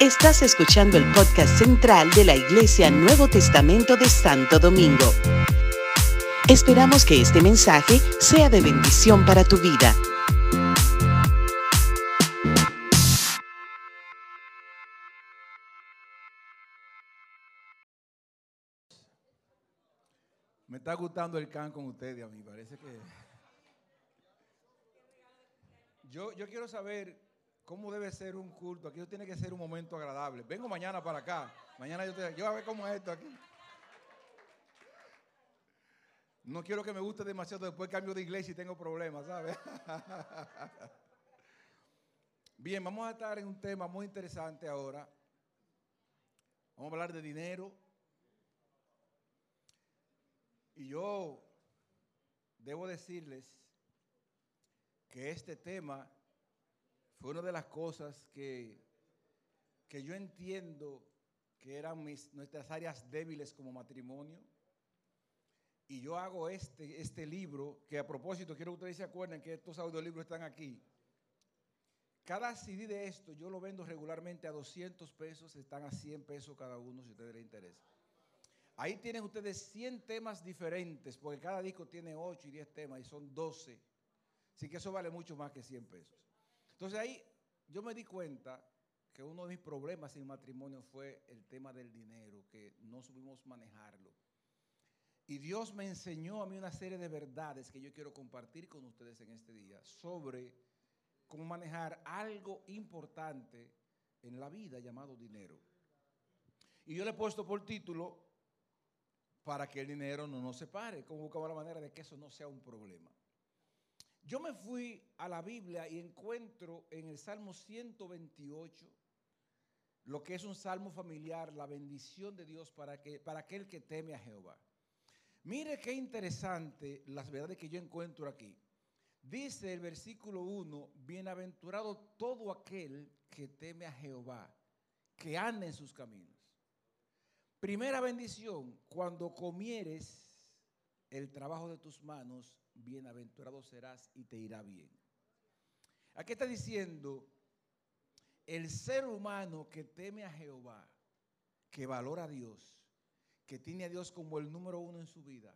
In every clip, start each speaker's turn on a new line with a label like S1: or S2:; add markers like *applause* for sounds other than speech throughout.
S1: Estás escuchando el podcast central de la Iglesia Nuevo Testamento de Santo Domingo. Esperamos que este mensaje sea de bendición para tu vida.
S2: Me está gustando el can con ustedes, a mí. Parece que. Yo, yo quiero saber cómo debe ser un culto. Aquí tiene que ser un momento agradable. Vengo mañana para acá. Mañana yo, te, yo voy a ver cómo es esto aquí. No quiero que me guste demasiado, después cambio de iglesia y tengo problemas, ¿sabes? *laughs* Bien, vamos a estar en un tema muy interesante ahora. Vamos a hablar de dinero. Y yo debo decirles que este tema fue una de las cosas que, que yo entiendo que eran nuestras áreas débiles como matrimonio. Y yo hago este, este libro, que a propósito quiero que ustedes se acuerden que estos audiolibros están aquí. Cada CD de esto yo lo vendo regularmente a 200 pesos, están a 100 pesos cada uno si a ustedes les interesa. Ahí tienen ustedes 100 temas diferentes, porque cada disco tiene 8 y 10 temas y son 12. Así que eso vale mucho más que 100 pesos. Entonces ahí yo me di cuenta que uno de mis problemas en matrimonio fue el tema del dinero, que no supimos manejarlo. Y Dios me enseñó a mí una serie de verdades que yo quiero compartir con ustedes en este día sobre cómo manejar algo importante en la vida llamado dinero. Y yo le he puesto por título para que el dinero no nos separe, como buscamos la manera de que eso no sea un problema. Yo me fui a la Biblia y encuentro en el Salmo 128 lo que es un salmo familiar, la bendición de Dios para, que, para aquel que teme a Jehová. Mire qué interesante las verdades que yo encuentro aquí. Dice el versículo 1, bienaventurado todo aquel que teme a Jehová, que anda en sus caminos. Primera bendición, cuando comieres el trabajo de tus manos, bienaventurado serás y te irá bien. Aquí está diciendo, el ser humano que teme a Jehová, que valora a Dios, que tiene a Dios como el número uno en su vida,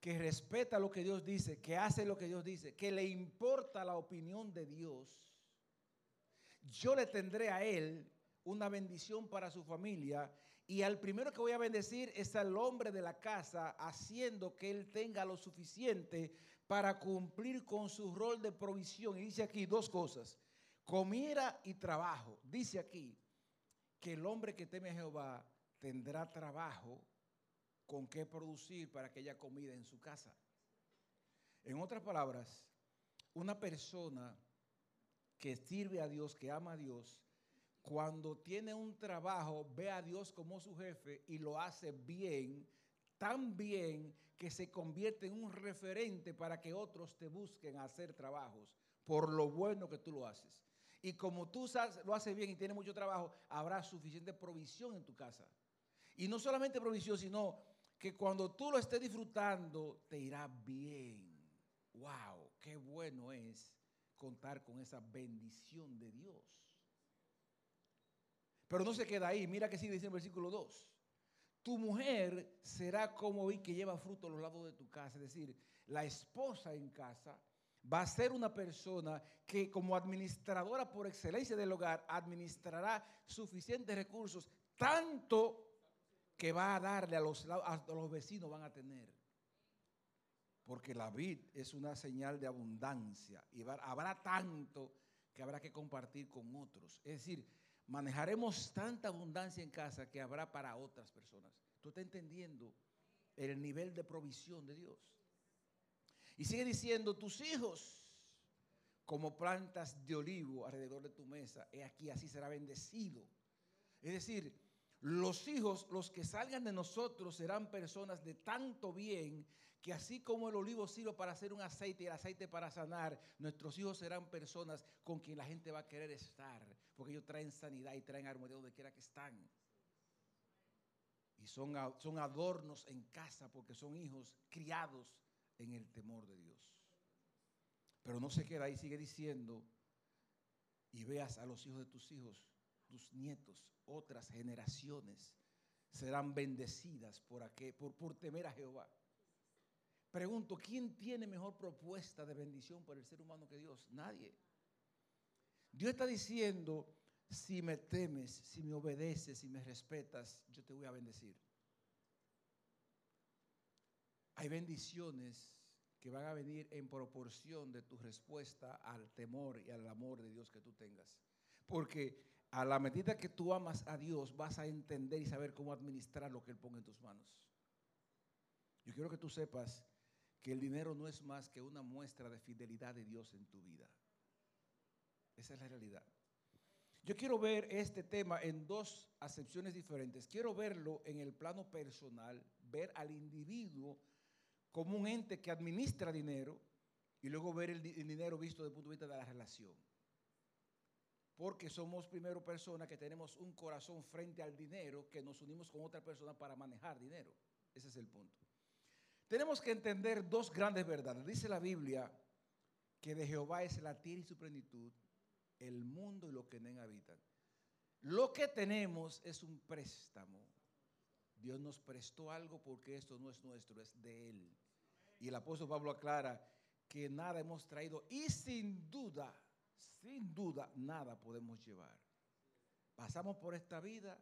S2: que respeta lo que Dios dice, que hace lo que Dios dice, que le importa la opinión de Dios, yo le tendré a él una bendición para su familia y al primero que voy a bendecir es al hombre de la casa, haciendo que él tenga lo suficiente para cumplir con su rol de provisión. Y dice aquí dos cosas, comiera y trabajo. Dice aquí que el hombre que teme a Jehová tendrá trabajo con qué producir para que haya comida en su casa. En otras palabras, una persona que sirve a Dios, que ama a Dios, cuando tiene un trabajo, ve a Dios como su jefe y lo hace bien, tan bien que se convierte en un referente para que otros te busquen hacer trabajos por lo bueno que tú lo haces. Y como tú lo haces bien y tienes mucho trabajo, habrá suficiente provisión en tu casa. Y no solamente provisión, sino que cuando tú lo estés disfrutando, te irá bien. ¡Wow! ¡Qué bueno es contar con esa bendición de Dios! Pero no se queda ahí. Mira que sigue dice el versículo 2. Tu mujer será como vi que lleva fruto a los lados de tu casa. Es decir, la esposa en casa va a ser una persona que como administradora por excelencia del hogar administrará suficientes recursos, tanto que va a darle a los, a los vecinos van a tener. Porque la vid es una señal de abundancia y habrá tanto que habrá que compartir con otros. Es decir, manejaremos tanta abundancia en casa que habrá para otras personas. ¿Tú estás entendiendo el nivel de provisión de Dios? Y sigue diciendo, tus hijos como plantas de olivo alrededor de tu mesa, he aquí, así será bendecido. Es decir, los hijos, los que salgan de nosotros, serán personas de tanto bien que así como el olivo sirve para hacer un aceite y el aceite para sanar, nuestros hijos serán personas con quien la gente va a querer estar, porque ellos traen sanidad y traen armonía donde quiera que están. Y son, son adornos en casa porque son hijos criados en el temor de Dios. Pero no se queda ahí, sigue diciendo, y veas a los hijos de tus hijos tus nietos, otras generaciones serán bendecidas por, por, por temer a Jehová. Pregunto, ¿quién tiene mejor propuesta de bendición para el ser humano que Dios? Nadie. Dios está diciendo, si me temes, si me obedeces, si me respetas, yo te voy a bendecir. Hay bendiciones que van a venir en proporción de tu respuesta al temor y al amor de Dios que tú tengas. Porque a la medida que tú amas a Dios, vas a entender y saber cómo administrar lo que Él pone en tus manos. Yo quiero que tú sepas que el dinero no es más que una muestra de fidelidad de Dios en tu vida. Esa es la realidad. Yo quiero ver este tema en dos acepciones diferentes. Quiero verlo en el plano personal, ver al individuo como un ente que administra dinero y luego ver el, dinero visto desde el punto de vista de la relación. Porque somos primero personas que tenemos un corazón frente al dinero, que nos unimos con otra persona para manejar dinero. Ese es el punto. Tenemos que entender dos grandes verdades. Dice la Biblia que de Jehová es la tierra y su plenitud, el mundo y lo que en él habitan. Lo que tenemos es un préstamo. Dios nos prestó algo porque esto no es nuestro, es de Él. Y el apóstol Pablo aclara que nada hemos traído y sin duda, sin duda, nada podemos llevar. Pasamos por esta vida,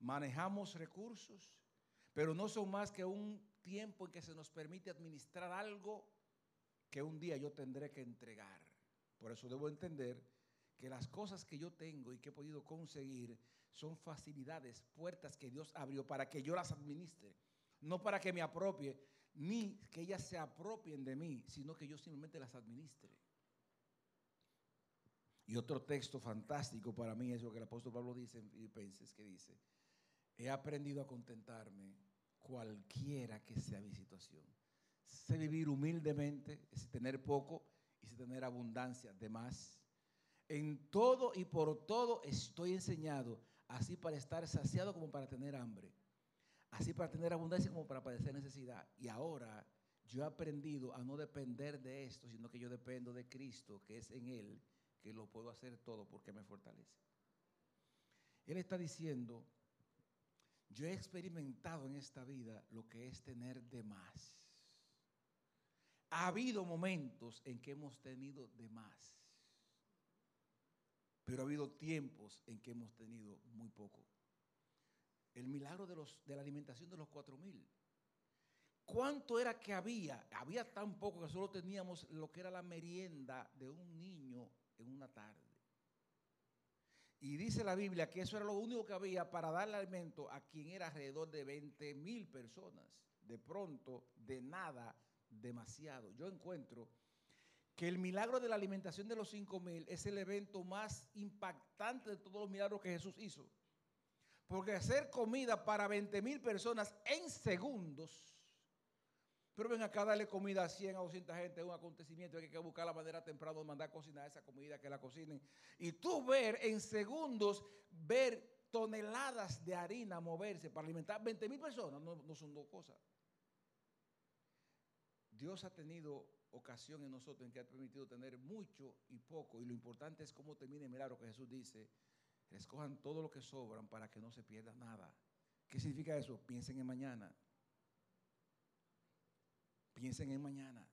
S2: manejamos recursos, pero no son más que un tiempo en que se nos permite administrar algo que un día yo tendré que entregar. Por eso debo entender que las cosas que yo tengo y que he podido conseguir son facilidades, puertas que Dios abrió para que yo las administre, no para que me apropie, ni que ellas se apropien de mí, sino que yo simplemente las administre. Y otro texto fantástico para mí es lo que el apóstol Pablo dice en Filipenses, que dice, he aprendido a contentarme cualquiera que sea mi situación. Sé vivir humildemente, es tener poco y sé tener abundancia de más en todo y por todo estoy enseñado, así para estar saciado como para tener hambre, así para tener abundancia como para padecer necesidad. Y ahora yo he aprendido a no depender de esto, sino que yo dependo de Cristo, que es en Él, que lo puedo hacer todo porque me fortalece. Él está diciendo, yo he experimentado en esta vida lo que es tener de más. Ha habido momentos en que hemos tenido de más pero ha habido tiempos en que hemos tenido muy poco. El milagro de, los, de la alimentación de los cuatro mil. ¿Cuánto era que había? Había tan poco que solo teníamos lo que era la merienda de un niño en una tarde. Y dice la Biblia que eso era lo único que había para darle alimento a quien era alrededor de 20 mil personas. De pronto, de nada, demasiado. Yo encuentro que el milagro de la alimentación de los cinco mil es el evento más impactante de todos los milagros que Jesús hizo. Porque hacer comida para 20 mil personas en segundos, pero ven acá darle comida a 100 a 200 gente es un acontecimiento, hay que buscar la manera temprano de mandar a cocinar esa comida, que la cocinen. Y tú ver en segundos, ver toneladas de harina moverse para alimentar 20 mil personas, no, son dos cosas. Dios ha tenido ocasión en nosotros en que ha permitido tener mucho y poco. Y lo importante es cómo termina el milagro que Jesús dice, escojan todo lo que sobran para que no se pierda nada. ¿Qué significa eso? Piensen en mañana. Piensen en mañana.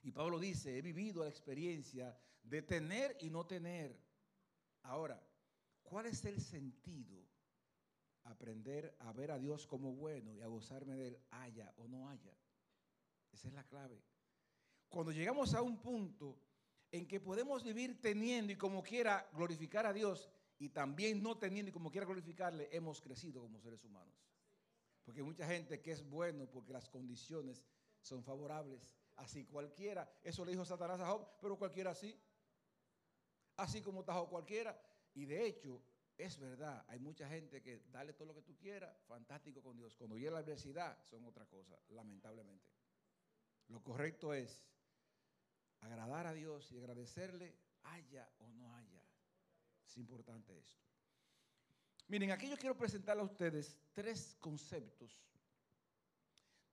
S2: Y Pablo dice, he vivido la experiencia de tener y no tener. Ahora, ¿cuál es el sentido? Aprender a ver a Dios como bueno y a gozarme de él, haya o no haya. Esa es la clave. Cuando llegamos a un punto en que podemos vivir teniendo y como quiera glorificar a Dios y también no teniendo y como quiera glorificarle, hemos crecido como seres humanos. Porque hay mucha gente que es bueno porque las condiciones son favorables. Así cualquiera, eso le dijo Satanás a Job, pero cualquiera así. Así como está Job cualquiera. Y de hecho, es verdad, hay mucha gente que dale todo lo que tú quieras, fantástico con Dios. Cuando llega la adversidad, son otra cosa, lamentablemente. Lo correcto es agradar a Dios y agradecerle, haya o no haya. Es importante esto. Miren, aquí yo quiero presentarle a ustedes tres conceptos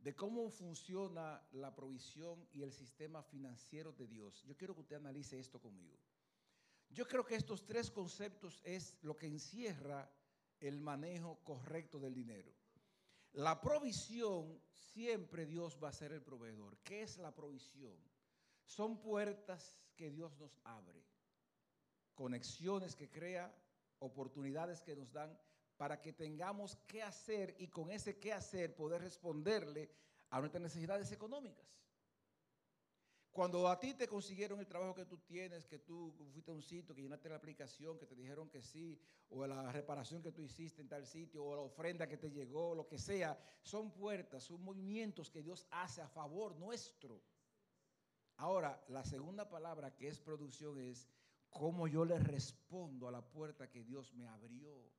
S2: de cómo funciona la provisión y el sistema financiero de Dios. Yo quiero que usted analice esto conmigo. Yo creo que estos tres conceptos es lo que encierra el manejo correcto del dinero. La provisión, siempre Dios va a ser el proveedor. ¿Qué es la provisión? Son puertas que Dios nos abre, conexiones que crea, oportunidades que nos dan para que tengamos qué hacer y con ese qué hacer poder responderle a nuestras necesidades económicas. Cuando a ti te consiguieron el trabajo que tú tienes, que tú fuiste a un sitio, que llenaste la aplicación, que te dijeron que sí, o la reparación que tú hiciste en tal sitio, o la ofrenda que te llegó, lo que sea, son puertas, son movimientos que Dios hace a favor nuestro. Ahora, la segunda palabra que es producción es cómo yo le respondo a la puerta que Dios me abrió.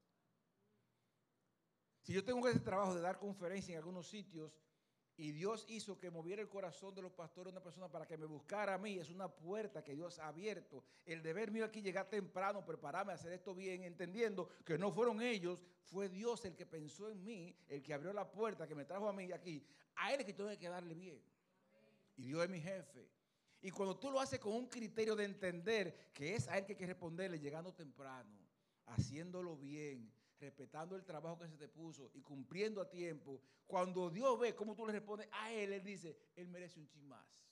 S2: Si yo tengo ese trabajo de dar conferencia en algunos sitios y Dios hizo que moviera el corazón de los pastores una persona para que me buscara a mí, es una puerta que Dios ha abierto. El deber mío aquí llegar temprano, prepararme a hacer esto bien, entendiendo que no fueron ellos, fue Dios el que pensó en mí, el que abrió la puerta, que me trajo a mí aquí. A Él es que tengo que darle bien. Y Dios es mi jefe. Y cuando tú lo haces con un criterio de entender que es a Él que hay que responderle llegando temprano, haciéndolo bien, respetando el trabajo que se te puso y cumpliendo a tiempo, cuando Dios ve cómo tú le respondes a Él, Él dice, Él merece un ching más.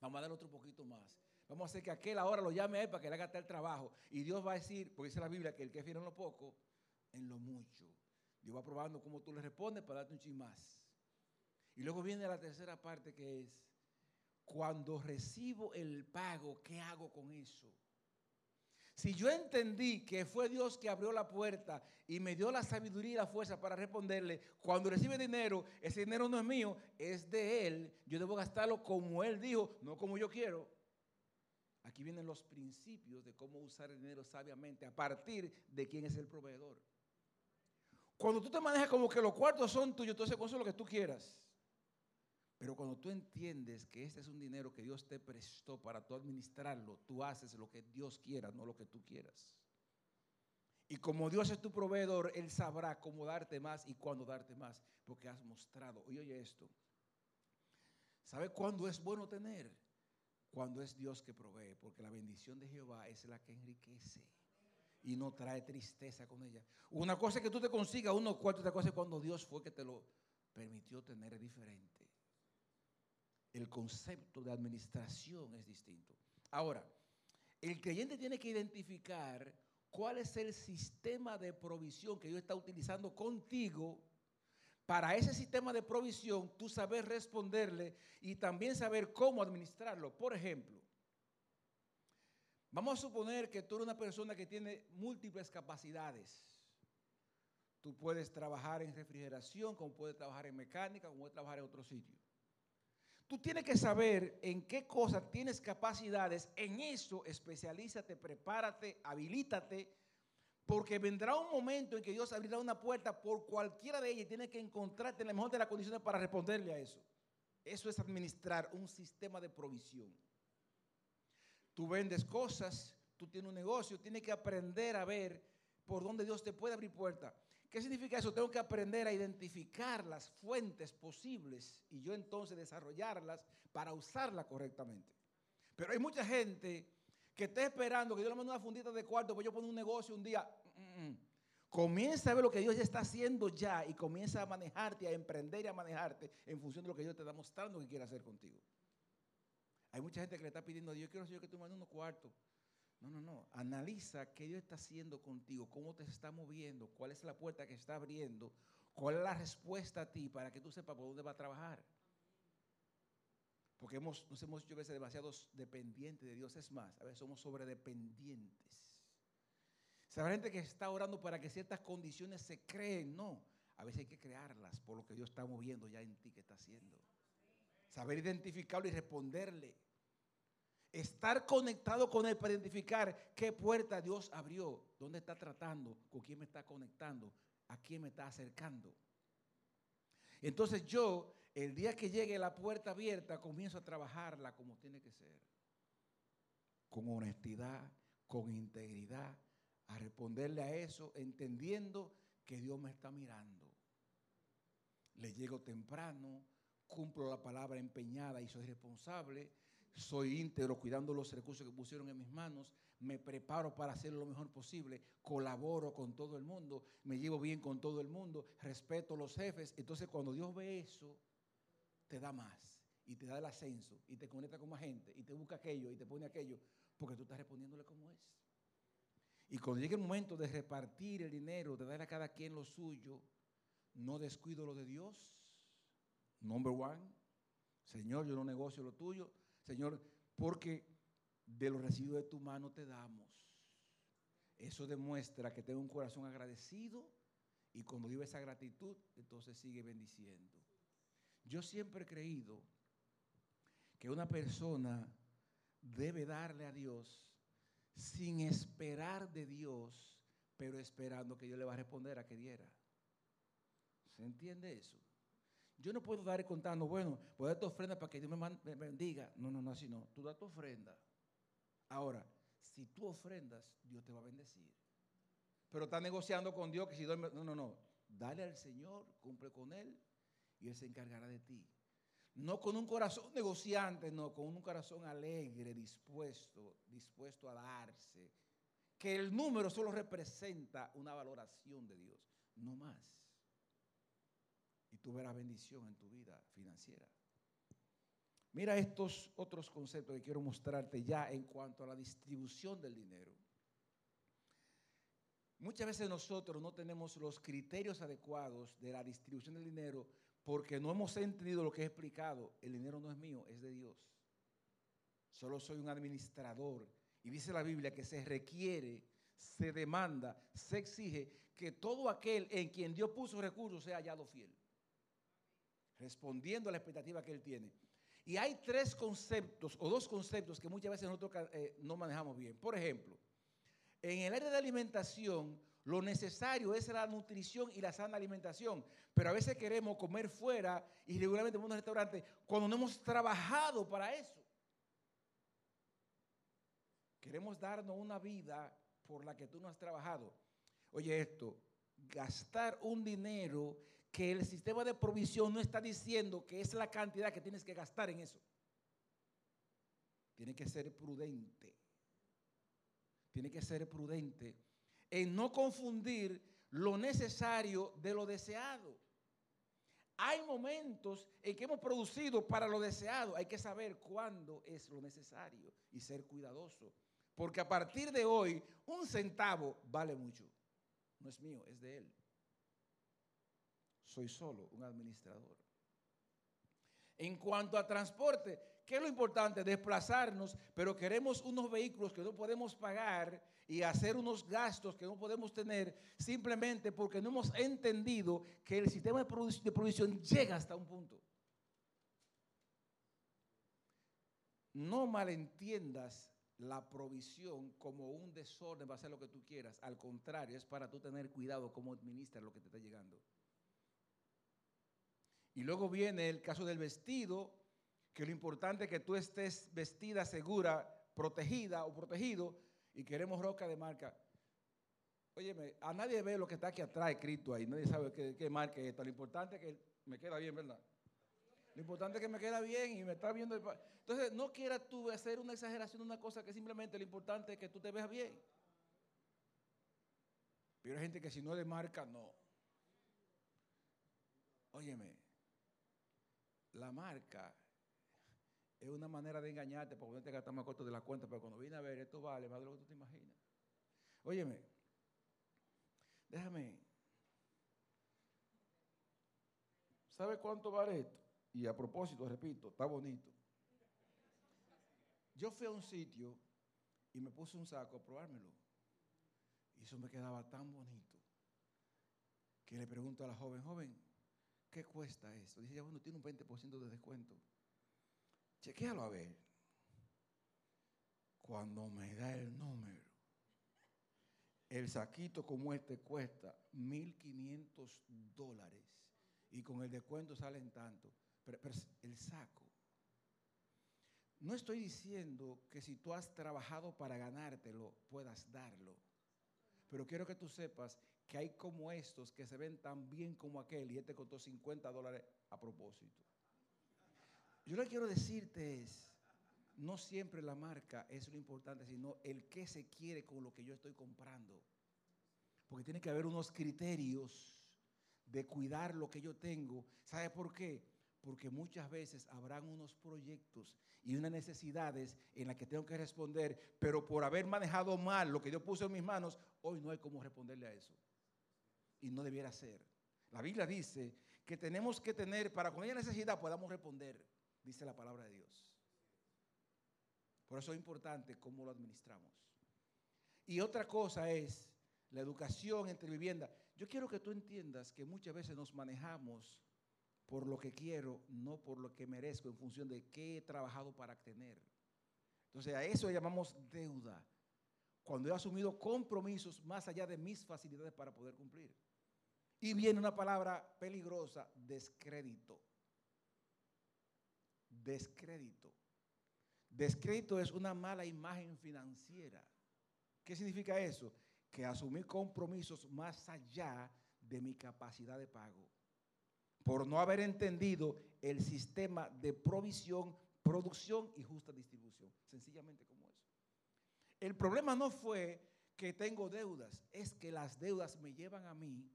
S2: Vamos a darle otro poquito más. Vamos a hacer que aquel ahora lo llame a Él para que le haga el trabajo. Y Dios va a decir, porque dice la Biblia, que el que fiera en lo poco, en lo mucho. Dios va probando cómo tú le respondes para darte un ching más. Y luego viene la tercera parte que es, cuando recibo el pago, ¿qué hago con eso? Si yo entendí que fue Dios que abrió la puerta y me dio la sabiduría y la fuerza para responderle, cuando recibe dinero, ese dinero no es mío, es de Él, yo debo gastarlo como Él dijo, no como yo quiero. Aquí vienen los principios de cómo usar el dinero sabiamente a partir de quién es el proveedor. Cuando tú te manejas como que los cuartos son tuyos, entonces con eso lo que tú quieras. Pero cuando tú entiendes que este es un dinero que Dios te prestó para tú administrarlo, tú haces lo que Dios quiera, no lo que tú quieras. Y como Dios es tu proveedor, Él sabrá cómo darte más y cuándo darte más, porque has mostrado. Oye, oye esto. ¿Sabe cuándo es bueno tener? Cuando es Dios que provee, porque la bendición de Jehová es la que enriquece y no trae tristeza con ella. Una cosa es que tú te consigas unos cuartos, otra cosa es cuando Dios fue que te lo permitió tener diferente el concepto de administración es distinto. Ahora, el creyente tiene que identificar cuál es el sistema de provisión que Dios está utilizando contigo. Para ese sistema de provisión, tú saber responderle y también saber cómo administrarlo. Por ejemplo, vamos a suponer que tú eres una persona que tiene múltiples capacidades. Tú puedes trabajar en refrigeración, como puedes trabajar en mecánica, como puedes trabajar en otro sitio. Tú tienes que saber en qué cosas tienes capacidades, en eso especialízate, prepárate, habilítate, porque vendrá un momento en que Dios abrirá una puerta por cualquiera de ellas y tienes que encontrarte en la mejor de las condiciones para responderle a eso. Eso es administrar un sistema de provisión. Tú vendes cosas, tú tienes un negocio, tienes que aprender a ver por dónde Dios te puede abrir puerta. ¿Qué significa eso? Tengo que aprender a identificar las fuentes posibles y yo entonces desarrollarlas para usarlas correctamente. Pero hay mucha gente que está esperando que yo le mande una fundita de cuarto, pues yo pongo un negocio un día. Mm, mm. Comienza a ver lo que Dios ya está haciendo ya y comienza a manejarte, a emprender y a manejarte en función de lo que Dios te está mostrando que quiere hacer contigo. Hay mucha gente que le está pidiendo a Dios, quiero que tú mandes unos cuartos. No, no, no. Analiza qué Dios está haciendo contigo, cómo te está moviendo, cuál es la puerta que está abriendo, cuál es la respuesta a ti para que tú sepas por dónde va a trabajar. Porque hemos, nos hemos hecho a veces demasiados dependientes de Dios. Es más, a veces somos sobredependientes. Saber gente que está orando para que ciertas condiciones se creen. No, a veces hay que crearlas por lo que Dios está moviendo ya en ti que está haciendo. Saber identificarlo y responderle. Estar conectado con Él para identificar qué puerta Dios abrió, dónde está tratando, con quién me está conectando, a quién me está acercando. Entonces yo, el día que llegue la puerta abierta, comienzo a trabajarla como tiene que ser. Con honestidad, con integridad, a responderle a eso, entendiendo que Dios me está mirando. Le llego temprano, cumplo la palabra empeñada y soy responsable soy íntegro cuidando los recursos que pusieron en mis manos, me preparo para hacer lo mejor posible, colaboro con todo el mundo, me llevo bien con todo el mundo, respeto a los jefes. Entonces cuando Dios ve eso, te da más y te da el ascenso y te conecta con más gente y te busca aquello y te pone aquello, porque tú estás respondiéndole como es. Y cuando llegue el momento de repartir el dinero, de dar a cada quien lo suyo, no descuido lo de Dios. Number one, Señor, yo no negocio lo tuyo. Señor, porque de los residuos de tu mano te damos. Eso demuestra que tengo un corazón agradecido y cuando vive esa gratitud, entonces sigue bendiciendo. Yo siempre he creído que una persona debe darle a Dios sin esperar de Dios, pero esperando que Dios le va a responder a que diera. ¿Se entiende eso? Yo no puedo dar contando, bueno, voy a dar tu ofrenda para que Dios me, bendiga. No, no, no, así no. Tú das tu ofrenda. Ahora, si tú ofrendas, Dios te va a bendecir. Pero está negociando con Dios que si duerme, no, no, no. Dale al Señor, cumple con Él y Él se encargará de ti. No con un corazón negociante, no, con un corazón alegre, dispuesto, dispuesto a darse. Que el número solo representa una valoración de Dios, no más. Tú verás bendición en tu vida financiera. Mira estos otros conceptos que quiero mostrarte ya en cuanto a la distribución del dinero. Muchas veces nosotros no tenemos los criterios adecuados de la distribución del dinero porque no hemos entendido lo que he explicado. El dinero no es mío, es de Dios. Solo soy un administrador. Y dice la Biblia que se requiere, se demanda, se exige que todo aquel en quien Dios puso recursos sea hallado fiel. Respondiendo a la expectativa que Él tiene. Y hay tres conceptos o dos conceptos que muchas veces nosotros eh, no manejamos bien. Por ejemplo, en el área de alimentación, lo necesario es la nutrición y la sana alimentación. Pero a veces queremos comer fuera y regularmente en un restaurante cuando no hemos trabajado para eso. Queremos darnos una vida por la que tú no has trabajado. Oye esto, gastar un dinero que el sistema de provisión no está diciendo que es la cantidad que tienes que gastar en eso. Tiene que ser prudente. Tiene que ser prudente en no confundir lo necesario de lo deseado. Hay momentos en que hemos producido para lo deseado. Hay que saber cuándo es lo necesario y ser cuidadoso. Porque a partir de hoy, un centavo vale mucho. No es mío, es de él. Soy solo un administrador. En cuanto a transporte, ¿qué es lo importante? Desplazarnos, pero queremos unos vehículos que no podemos pagar y hacer unos gastos que no podemos tener simplemente porque no hemos entendido que el sistema de, provisión llega hasta un punto. No malentiendas la provisión como un desorden va a hacer lo que tú quieras. Al contrario, es para tú tener cuidado cómo administras lo que te está llegando. Y luego viene el caso del vestido, que lo importante es que tú estés vestida, segura, protegida o protegido, y queremos roca de marca. Óyeme, a nadie ve lo que está aquí atrás escrito ahí, nadie sabe qué, marca es esto. Lo importante es que me queda bien, ¿verdad? Lo importante es que me queda bien y me está viendo. Entonces, no quieras tú hacer una exageración de una cosa que simplemente lo importante es que tú te veas bien. Pero hay gente que si no de marca, no. Óyeme, la marca es una manera de engañarte porque no te gastas más corto de la cuenta, pero cuando viene a ver, esto vale más de lo que tú te imaginas. Óyeme, déjame. ¿Sabe cuánto vale esto? Y a propósito, repito, está bonito. Yo fui a un sitio y me puse un saco a probármelo. Y eso me quedaba tan bonito que le pregunto a la joven, joven, ¿qué cuesta esto? Dice, bueno, tiene un 20% de descuento. Chequéalo a ver. Cuando me da el número, el saquito como este cuesta 1.500 dólares y con el descuento salen tanto. Pero, el saco. No estoy diciendo que si tú has trabajado para ganártelo, puedas darlo. Pero quiero que tú sepas que hay como estos que se ven tan bien como aquel y este costó 50 dólares a propósito. Yo lo que quiero decirte es, no siempre la marca es lo importante, sino el que se quiere con lo que yo estoy comprando. Porque tiene que haber unos criterios de cuidar lo que yo tengo. ¿Sabe por qué? Porque muchas veces habrán unos proyectos y unas necesidades en las que tengo que responder, pero por haber manejado mal lo que yo puse en mis manos, hoy no hay cómo responderle a eso. Y no debiera ser. La Biblia dice que tenemos que tener, para con ella necesidad podamos responder, dice la palabra de Dios. Por eso es importante cómo lo administramos. Y otra cosa es la educación entre vivienda. Yo quiero que tú entiendas que muchas veces nos manejamos por lo que quiero, no por lo que merezco, en función de qué he trabajado para tener. Entonces a eso llamamos deuda, cuando he asumido compromisos más allá de mis facilidades para poder cumplir. Y viene una palabra peligrosa, descrédito. Descrédito. Descrédito es una mala imagen financiera. ¿Qué significa eso? Que asumir compromisos más allá de mi capacidad de pago. Por no haber entendido el sistema de provisión, producción y justa distribución. Sencillamente como eso. El problema no fue que tengo deudas, es que las deudas me llevan a mí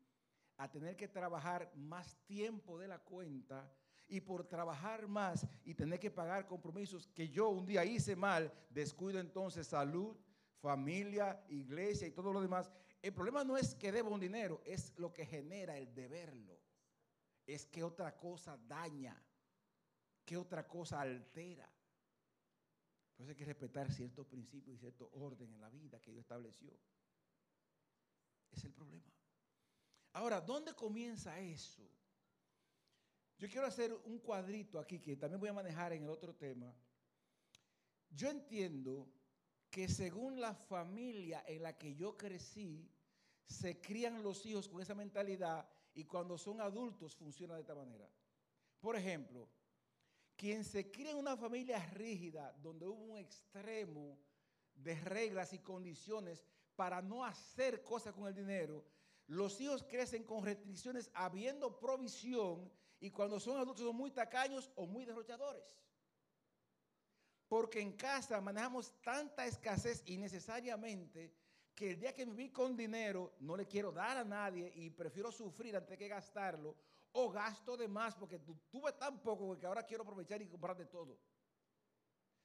S2: a tener que trabajar más tiempo de la cuenta y por trabajar más y tener que pagar compromisos que yo un día hice mal, descuido entonces salud, familia, iglesia y todo lo demás. El problema no es que debo un dinero, es lo que genera el deberlo. Es que otra cosa daña, que otra cosa altera. Por eso hay que respetar ciertos principios y cierto orden en la vida que Dios estableció. Es el problema. Ahora, ¿dónde comienza eso? Yo quiero hacer un cuadrito aquí que también voy a manejar en el otro tema. Yo entiendo que según la familia en la que yo crecí, se crían los hijos con esa mentalidad y cuando son adultos funciona de esta manera. Por ejemplo, quien se cría en una familia rígida, donde hubo un extremo de reglas y condiciones para no hacer cosas con el dinero, los hijos crecen con restricciones habiendo provisión y cuando son adultos son muy tacaños o muy derrochadores. Porque en casa manejamos tanta escasez innecesariamente que el día que viví con dinero no le quiero dar a nadie y prefiero sufrir antes que gastarlo o gasto de más porque tuve tan poco que ahora quiero aprovechar y comprar de todo.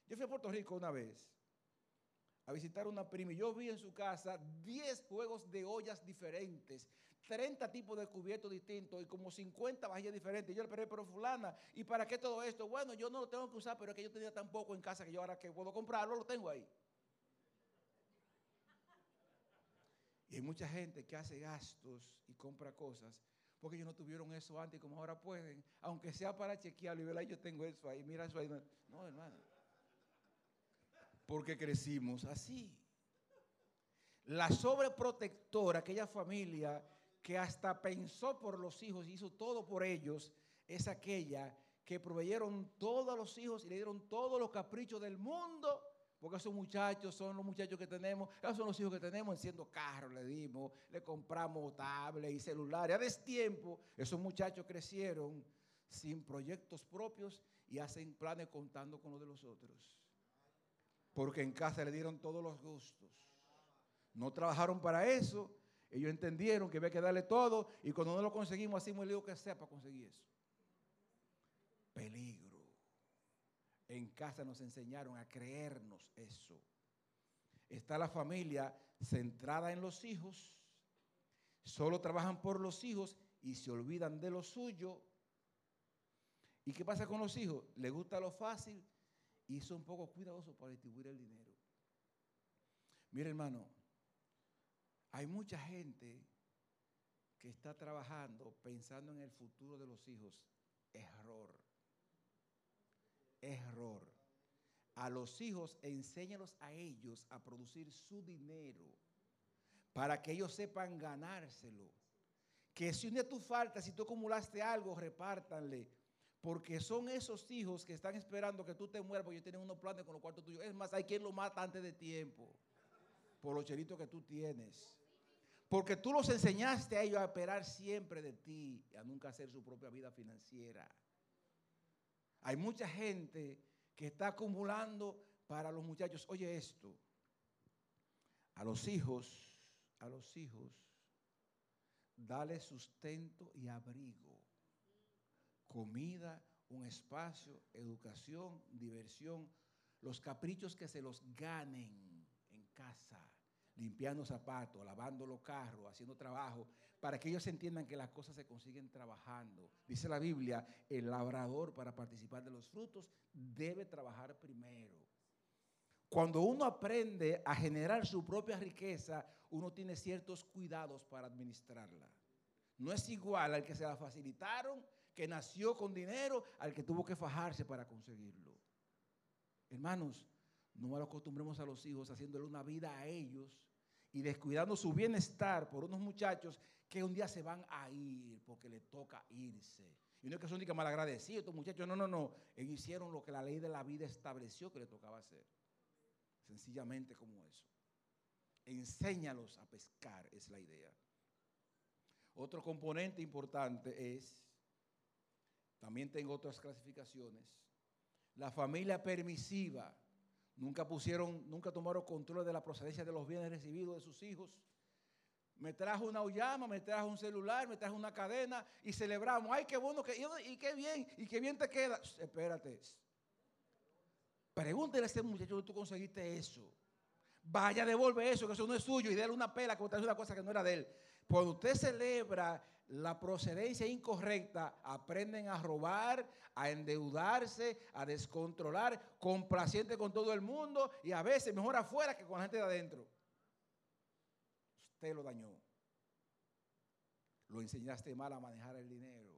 S2: Yo fui a Puerto Rico una vez a visitar una prima y yo vi en su casa 10 juegos de ollas diferentes 30 tipos de cubiertos distintos y como 50 vajillas diferentes. Yo le pregunté, pero fulana, ¿y para qué todo esto? Bueno, yo no lo tengo que usar, pero es que yo tenía tan poco en casa que yo ahora que puedo comprarlo, lo tengo ahí. Y hay mucha gente que hace gastos y compra cosas porque ellos no tuvieron eso antes como ahora pueden, aunque sea para chequearlo y ver, yo tengo eso ahí, mira eso ahí. No, hermano. Porque crecimos así. La sobreprotectora, aquella familia que hasta pensó por los hijos y hizo todo por ellos, es aquella que proveyeron todos los hijos y le dieron todos los caprichos del mundo, porque esos muchachos son los muchachos que tenemos, esos son los hijos que tenemos, enciendo carros le dimos, le compramos tablets y celulares. A destiempo, esos muchachos crecieron sin proyectos propios y hacen planes contando con los de los otros. Porque en casa le dieron todos los gustos. No trabajaron para eso ellos entendieron que había que darle todo y cuando no lo conseguimos, hacemos el lío que sea para conseguir eso. Peligro. En casa nos enseñaron a creernos eso. Está la familia centrada en los hijos, solo trabajan por los hijos y se olvidan de lo suyo. ¿Y qué pasa con los hijos? Les gusta lo fácil y son poco cuidadosos para distribuir el dinero. Mire hermano, hay mucha gente que está trabajando pensando en el futuro de los hijos. Error. Error. A los hijos enséñalos a ellos a producir su dinero para que ellos sepan ganárselo. Que si un día tú faltas, si tú acumulaste algo, repártanle. Porque son esos hijos que están esperando que tú te mueras porque ellos tienen unos planes con los cuartos tuyos. Es más, hay quien lo mata antes de tiempo por los chelitos que tú tienes. Porque tú los enseñaste a ellos a esperar siempre de ti y a nunca hacer su propia vida financiera. Hay mucha gente que está acumulando para los muchachos. Oye esto, a los hijos, a los hijos, dale sustento y abrigo, comida, un espacio, educación, diversión, los caprichos que se los ganen en casa, limpiando zapatos, lavando los carros, haciendo trabajo, para que ellos entiendan que las cosas se consiguen trabajando. Dice la Biblia, el labrador para participar de los frutos debe trabajar primero. Cuando uno aprende a generar su propia riqueza, uno tiene ciertos cuidados para administrarla. No es igual al que se la facilitaron, que nació con dinero, al que tuvo que fajarse para conseguirlo. Hermanos, no mal acostumbremos a los hijos haciéndole una vida a ellos y descuidando su bienestar por unos muchachos que un día se van a ir porque le toca irse. Y no es que son ni que malagradecidos estos muchachos, no, no, no. Ellos hicieron lo que la ley de la vida estableció que le tocaba hacer. Sencillamente como eso. Enséñalos a pescar, es la idea. Otro componente importante es, también tengo otras clasificaciones, la familia permisiva. Nunca pusieron, nunca tomaron control de la procedencia de los bienes recibidos de sus hijos. Me trajo una llama, me trajo un celular, me trajo una cadena y celebramos. Ay, qué bueno, que, y qué bien, y qué bien te queda. Espérate. Pregúntele a este muchacho tú conseguiste eso. Vaya, devuelve eso, que eso no es suyo, y déle una pela que una cosa que no era de él. Cuando usted celebra la procedencia incorrecta, aprenden a robar, a endeudarse, a descontrolar, complaciente con todo el mundo y a veces mejor afuera que con la gente de adentro. Usted lo dañó. Lo enseñaste mal a manejar el dinero.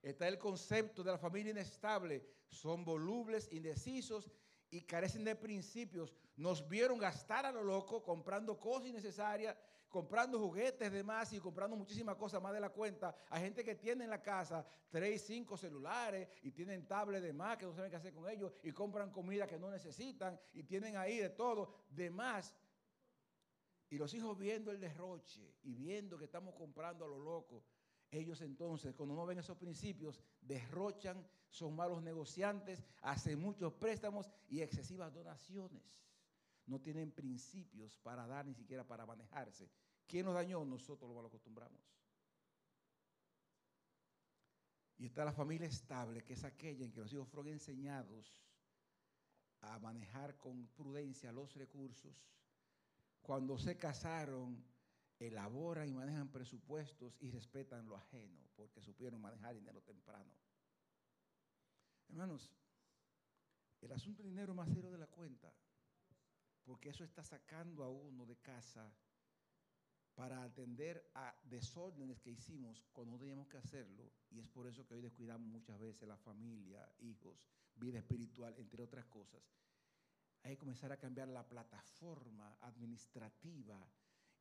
S2: Está el concepto de la familia inestable. Son volubles, indecisos y carecen de principios. Nos vieron gastar a lo loco comprando cosas innecesarias comprando juguetes de más y comprando muchísimas cosas más de la cuenta. Hay gente que tiene en la casa tres, cinco celulares y tienen tablets de más que no saben qué hacer con ellos y compran comida que no necesitan y tienen ahí de todo, de más. Y los hijos viendo el derroche y viendo que estamos comprando a lo loco, ellos entonces, cuando no ven esos principios, derrochan, son malos negociantes, hacen muchos préstamos y excesivas donaciones no tienen principios para dar ni siquiera para manejarse. ¿Quién nos dañó? Nosotros lo acostumbramos. Y está la familia estable, que es aquella en que los hijos fueron enseñados a manejar con prudencia los recursos. Cuando se casaron, elaboran y manejan presupuestos y respetan lo ajeno, porque supieron manejar dinero temprano. Hermanos, el asunto del dinero más serio de la cuenta porque eso está sacando a uno de casa para atender a desórdenes que hicimos cuando no teníamos que hacerlo. Y es por eso que hoy descuidamos muchas veces la familia, hijos, vida espiritual, entre otras cosas. Hay que comenzar a cambiar la plataforma administrativa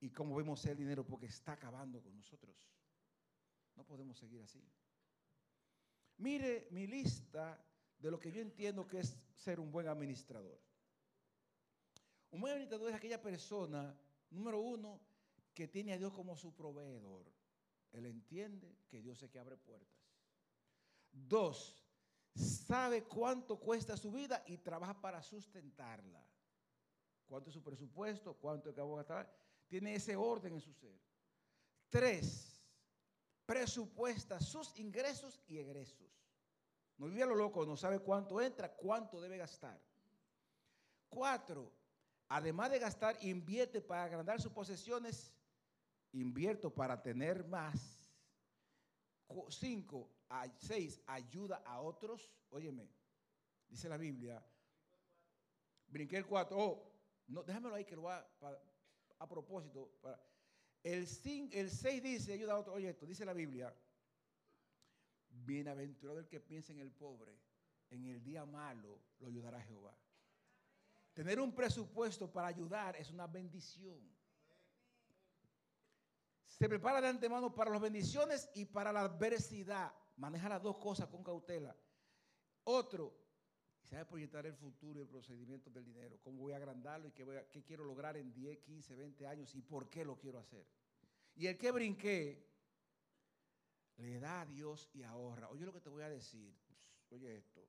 S2: y cómo vemos el dinero porque está acabando con nosotros. No podemos seguir así. Mire mi lista de lo que yo entiendo que es ser un buen administrador. Un buen administrador es aquella persona, número uno, que tiene a Dios como su proveedor. Él entiende que Dios es que abre puertas. Dos, sabe cuánto cuesta su vida y trabaja para sustentarla. ¿Cuánto es su presupuesto? ¿Cuánto es que va a gastar? Tiene ese orden en su ser. Tres, presupuesta sus ingresos y egresos. No vive a lo loco, no sabe cuánto entra, cuánto debe gastar. Cuatro, además de gastar, invierte para agrandar sus posesiones, invierto para tener más. Cinco, seis, ayuda a otros. Óyeme, dice la Biblia. Brinqué el cuatro. Oh, no, déjamelo ahí que lo va a, propósito. El, el seis dice, ayuda a otros. Oye, esto dice la Biblia. Bienaventurado el que piensa en el pobre, en el día malo lo ayudará Jehová. Tener un presupuesto para ayudar es una bendición. Se prepara de antemano para las bendiciones y para la adversidad. Maneja las dos cosas con cautela. Otro, sabe proyectar el futuro y el procedimiento del dinero. Cómo voy a agrandarlo y qué, qué quiero lograr en 10, 15, 20 años y por qué lo quiero hacer. Y el que brinqué, le da a Dios y ahorra. Oye lo que te voy a decir. Oye esto.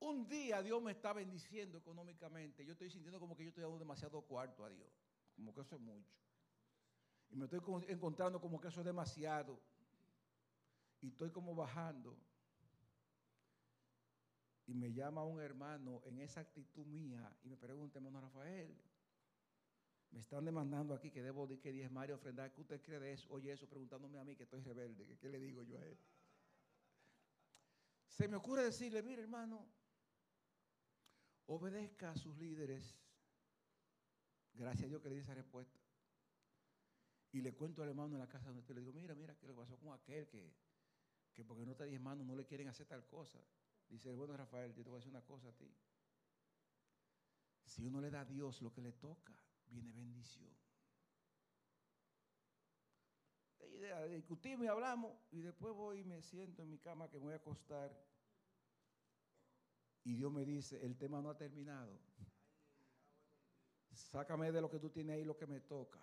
S2: Un día Dios me está bendiciendo económicamente. Yo estoy sintiendo como que yo estoy dando demasiado cuarto a Dios. Como que eso es mucho. Y me estoy encontrando como que eso es demasiado. Y estoy como bajando. Y me llama un hermano en esa actitud mía y me pregunta, hermano Rafael, me están demandando aquí que debo de que diezmar y ofrendar. ¿Qué usted cree de eso? Oye, eso preguntándome a mí que estoy rebelde. ¿Qué le digo yo a él? Se me ocurre decirle, mire hermano, obedezca a sus líderes. Gracias a Dios que le di esa respuesta. Y le cuento al hermano en la casa donde le digo, mira, mira, ¿qué le pasó con aquel que, que porque no está diezmando no le quieren hacer tal cosa? Dice, bueno, Rafael, yo te voy a decir una cosa a ti. Si uno le da a Dios lo que le toca, viene bendición. Discutimos y hablamos, y después voy y me siento en mi cama que me voy a acostar. Y Dios me dice, el tema no ha terminado. Sácame de lo que tú tienes ahí lo que me toca.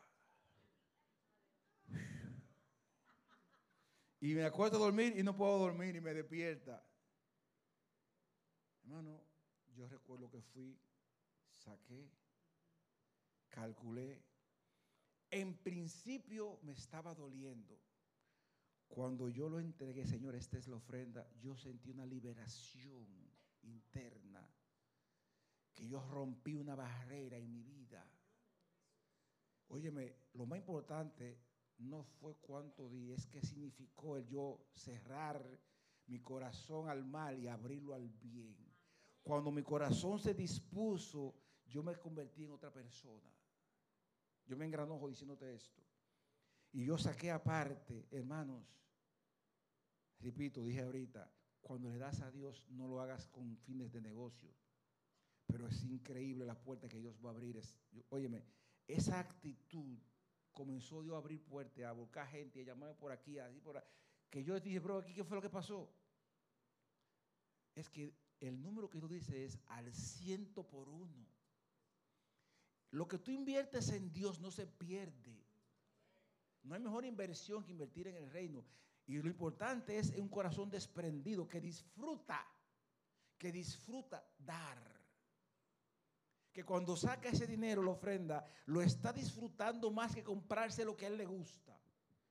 S2: Y me acuesto a dormir y no puedo dormir y me despierta. Hermano, yo recuerdo que fui, saqué, calculé. En principio me estaba doliendo. Cuando yo lo entregué, Señor, esta es la ofrenda, yo sentí una liberación interna, que yo rompí una barrera en mi vida. Óyeme, lo más importante no fue cuánto di, es que significó el yo cerrar mi corazón al mal y abrirlo al bien. Cuando mi corazón se dispuso, yo me convertí en otra persona. Yo me engranojo diciéndote esto. Y yo saqué aparte, hermanos, repito, dije ahorita, cuando le das a Dios, no lo hagas con fines de negocio. Pero es increíble la puerta que Dios va a abrir. óyeme, esa actitud comenzó Dios a abrir puertas, a buscar gente, a llamarme por aquí, así por ahí. Que yo dije, bro, aquí, ¿qué fue lo que pasó? Es que el número que Dios dice es al ciento por uno. Lo que tú inviertes en Dios no se pierde. No hay mejor inversión que invertir en el reino. Y lo importante es un corazón desprendido que disfruta, que disfruta dar. Que cuando saca ese dinero, la ofrenda, lo está disfrutando más que comprarse lo que a él le gusta.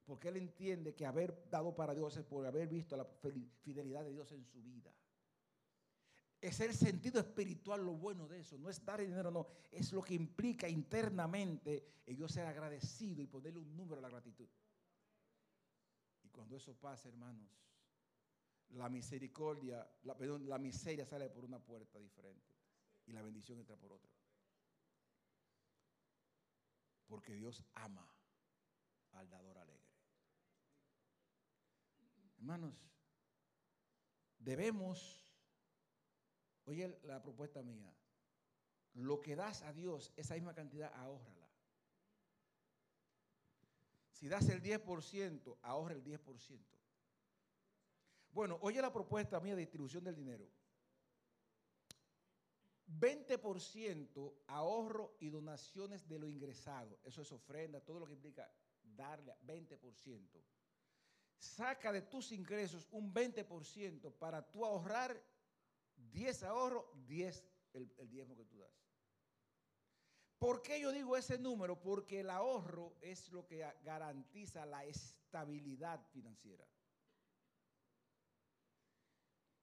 S2: Porque él entiende que haber dado para Dios es por haber visto la fidelidad de Dios en su vida. Es el sentido espiritual lo bueno de eso. No es dar dinero, no. Es lo que implica internamente ellos ser agradecido y ponerle un número a la gratitud. Cuando eso pasa, hermanos, la misericordia, perdón, la miseria sale por una puerta diferente y la bendición entra por otra. Porque Dios ama al dador alegre. Hermanos, debemos, oye la propuesta mía, lo que das a Dios, esa misma cantidad, ahórrala. Si das el 10%, ahorra el 10%. Bueno, oye la propuesta mía de distribución del dinero. 20% ahorro y donaciones de lo ingresado. Eso es ofrenda, todo lo que implica darle 20%. Saca de tus ingresos un 20% para tú ahorrar 10 ahorro, 10 el, el diezmo que tú das. ¿Por qué yo digo ese número? Porque el ahorro es lo que garantiza la estabilidad financiera.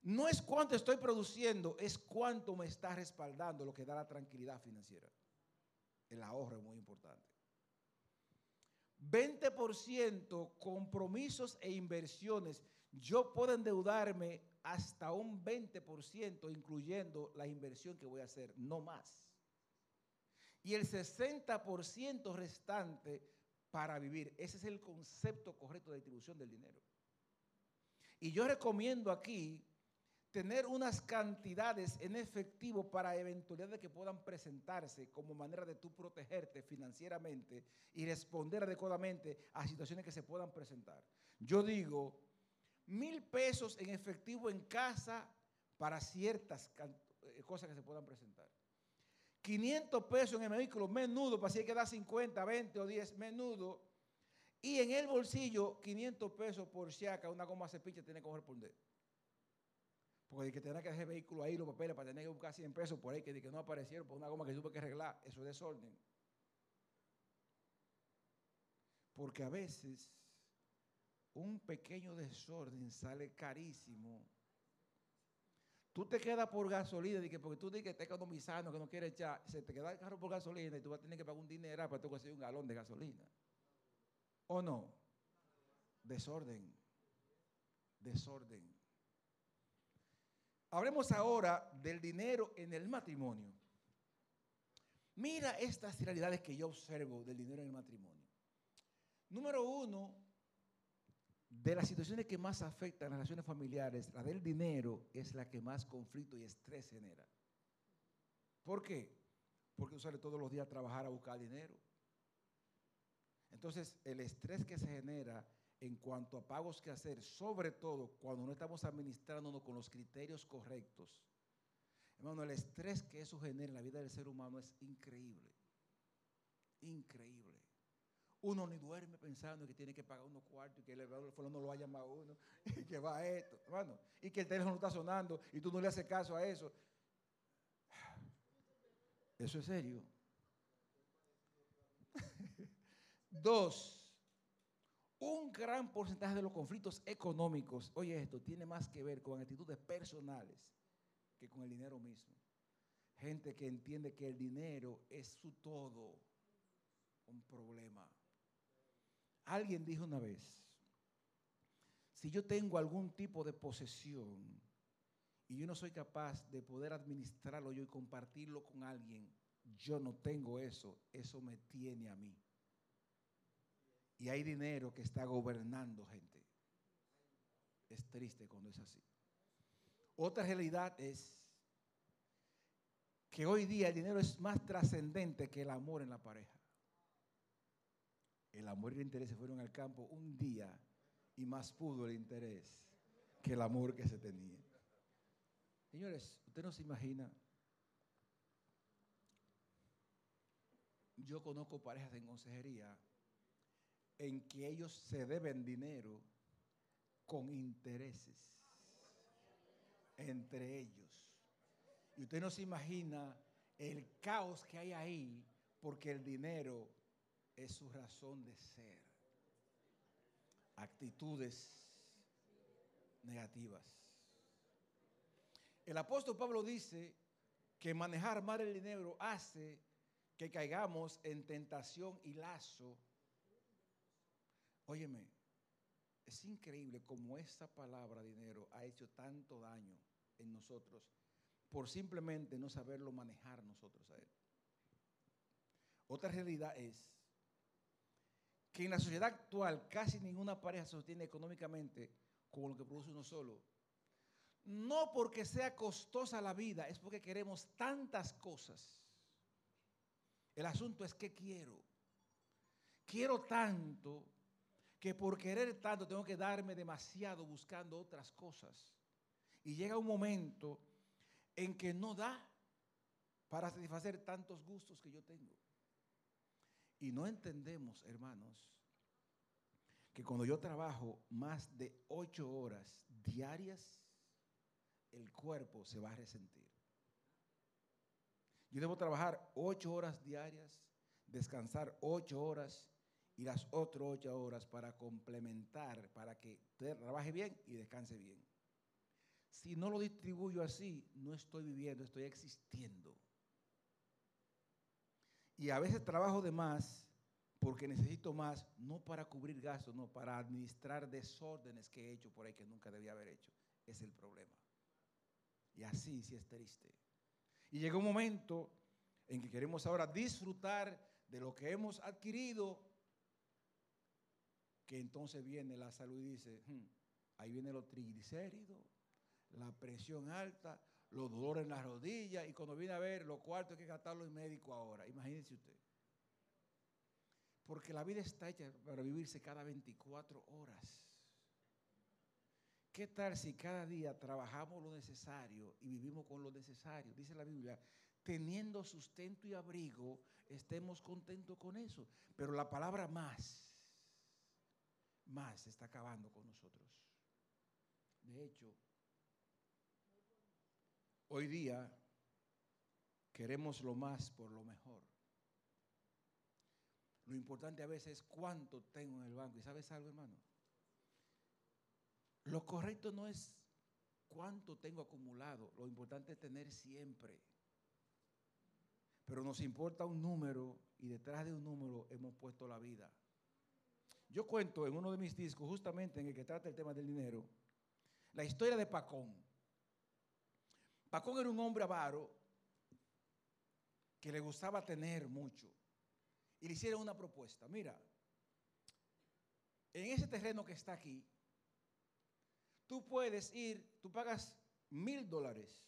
S2: No es cuánto estoy produciendo, es cuánto me está respaldando lo que da la tranquilidad financiera. El ahorro es muy importante. 20% compromisos e inversiones. Yo puedo endeudarme hasta un 20%, incluyendo la inversión que voy a hacer, no más y el 60% restante para vivir. Ese es el concepto correcto de distribución del dinero. Y yo recomiendo aquí tener unas cantidades en efectivo para eventualidades que puedan presentarse como manera de tú protegerte financieramente y responder adecuadamente a situaciones que se puedan presentar. Yo digo, mil pesos en efectivo en casa para ciertas eh, cosas que se puedan presentar. 500 pesos en el vehículo, menudo, para si que da 50, 20 o 10, menudo. Y en el bolsillo, 500 pesos por si acá, una goma cepilla tiene que coger por Porque que tenía que dejar el vehículo ahí, los papeles, para tener que buscar 100 pesos por ahí, que, que no aparecieron por una goma que tuve que arreglar. Eso es desorden. Porque a veces un pequeño desorden sale carísimo. Tú te quedas por gasolina, porque tú dices que estás economizando, que no quieres echar, se te queda el carro por gasolina y tú vas a tener que pagar un dinero para tú conseguir un galón de gasolina. ¿O no? Desorden. Desorden. Hablemos ahora del dinero en el matrimonio. Mira estas realidades que yo observo del dinero en el matrimonio. Número uno, de las situaciones que más afectan las relaciones familiares, la del dinero es la que más conflicto y estrés genera. ¿Por qué? Porque tú sales todos los días a trabajar a buscar dinero. Entonces, el estrés que se genera en cuanto a pagos que hacer, sobre todo cuando no estamos administrándonos con los criterios correctos. Hermano, el estrés que eso genera en la vida del ser humano es increíble. Increíble. Uno ni duerme pensando que tiene que pagar unos cuartos y que el teléfono no lo llamado a uno *laughs* y que va a esto, hermano. Y que el teléfono está sonando y tú no le haces caso a eso. *sighs* Eso es serio. *laughs* Dos, un gran porcentaje de los conflictos económicos, oye esto, tiene más que ver con actitudes personales que con el dinero mismo. Gente que entiende que el dinero es su todo, un problema. Alguien dijo una vez, si yo tengo algún tipo de posesión y yo no soy capaz de poder administrarlo yo y compartirlo con alguien, yo no tengo eso, eso me tiene a mí. Y hay dinero que está gobernando gente. Es triste cuando es así. Otra realidad es que hoy día el dinero es más trascendente que el amor en la pareja. El amor y el interés se fueron al campo un día y más pudo el interés que el amor que se tenía. Señores, usted no se imagina. Yo conozco parejas en consejería en que ellos se deben dinero con intereses entre ellos. Y usted no se imagina el caos que hay ahí porque el dinero es su razón de ser. Actitudes negativas. El apóstol Pablo dice que manejar mal el dinero hace que caigamos en tentación y lazo Óyeme, es increíble cómo esta palabra dinero ha hecho tanto daño en nosotros por simplemente no saberlo manejar nosotros a él. Otra realidad es que en la sociedad actual casi ninguna pareja se sostiene económicamente como lo que produce uno solo. No porque sea costosa la vida, es porque queremos tantas cosas. El asunto es que quiero. Quiero tanto que por querer tanto tengo que darme demasiado buscando otras cosas. Y llega un momento en que no da para satisfacer tantos gustos que yo tengo. Y no entendemos, hermanos, que cuando yo trabajo más de ocho horas diarias, el cuerpo se va a resentir. Yo debo trabajar ocho horas diarias, descansar ocho horas y las otras ocho horas para complementar, para que trabaje bien y descanse bien. Si no lo distribuyo así, no estoy viviendo, estoy existiendo. Y a veces trabajo de más porque necesito más, no para cubrir gastos, no, para administrar desórdenes que he hecho por ahí que nunca debía haber hecho. Es el problema. Y así sí es triste. Y llega un momento en que queremos ahora disfrutar de lo que hemos adquirido que entonces viene la salud y dice, hmm, ahí vienen los triglicéridos, la presión alta, los dolores en las rodillas, y cuando viene a ver los cuartos hay que gastarlo en médico ahora. Imagínense usted. Porque la vida está hecha para vivirse cada 24 horas. ¿Qué tal si cada día trabajamos lo necesario y vivimos con lo necesario? Dice la Biblia, teniendo sustento y abrigo, estemos contentos con eso. Pero la palabra más más está acabando con nosotros. De hecho, Hoy día queremos lo más por lo mejor. Lo importante a veces es cuánto tengo en el banco. ¿Y sabes algo, hermano? Lo correcto no es cuánto tengo acumulado. Lo importante es tener siempre. Pero nos importa un número y detrás de un número hemos puesto la vida. Yo cuento en uno de mis discos, justamente en el que trata el tema del dinero, la historia de Pacón. Pacón era un hombre avaro que le gustaba tener mucho. Y le hicieron una propuesta. Mira, en ese terreno que está aquí, tú puedes ir, tú pagas mil dólares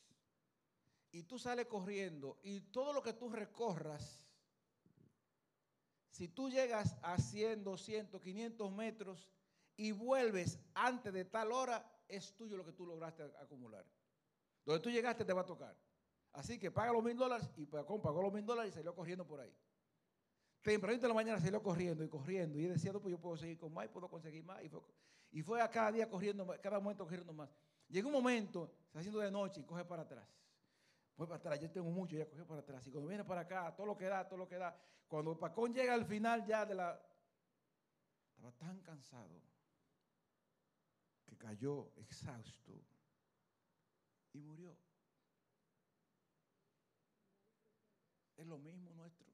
S2: y tú sales corriendo y todo lo que tú recorras, si tú llegas a 100, 200, 500 metros y vuelves antes de tal hora, es tuyo lo que tú lograste acumular. Donde tú llegaste te va a tocar. Así que paga los mil dólares y pagó los mil dólares y salió corriendo por ahí. Tempranito de la mañana salió corriendo y corriendo. Y decía, pues yo puedo seguir con más y puedo conseguir más. Y fue, a cada día corriendo, cada momento corriendo más. Llegó un momento, está haciendo de noche y coge para atrás. Fue para atrás, yo tengo mucho, ya coge para atrás. Y cuando viene para acá, todo lo que da, todo lo que da. Cuando Pacón llega al final ya de la... Estaba tan cansado que cayó exhausto y murió. Es lo mismo nuestro.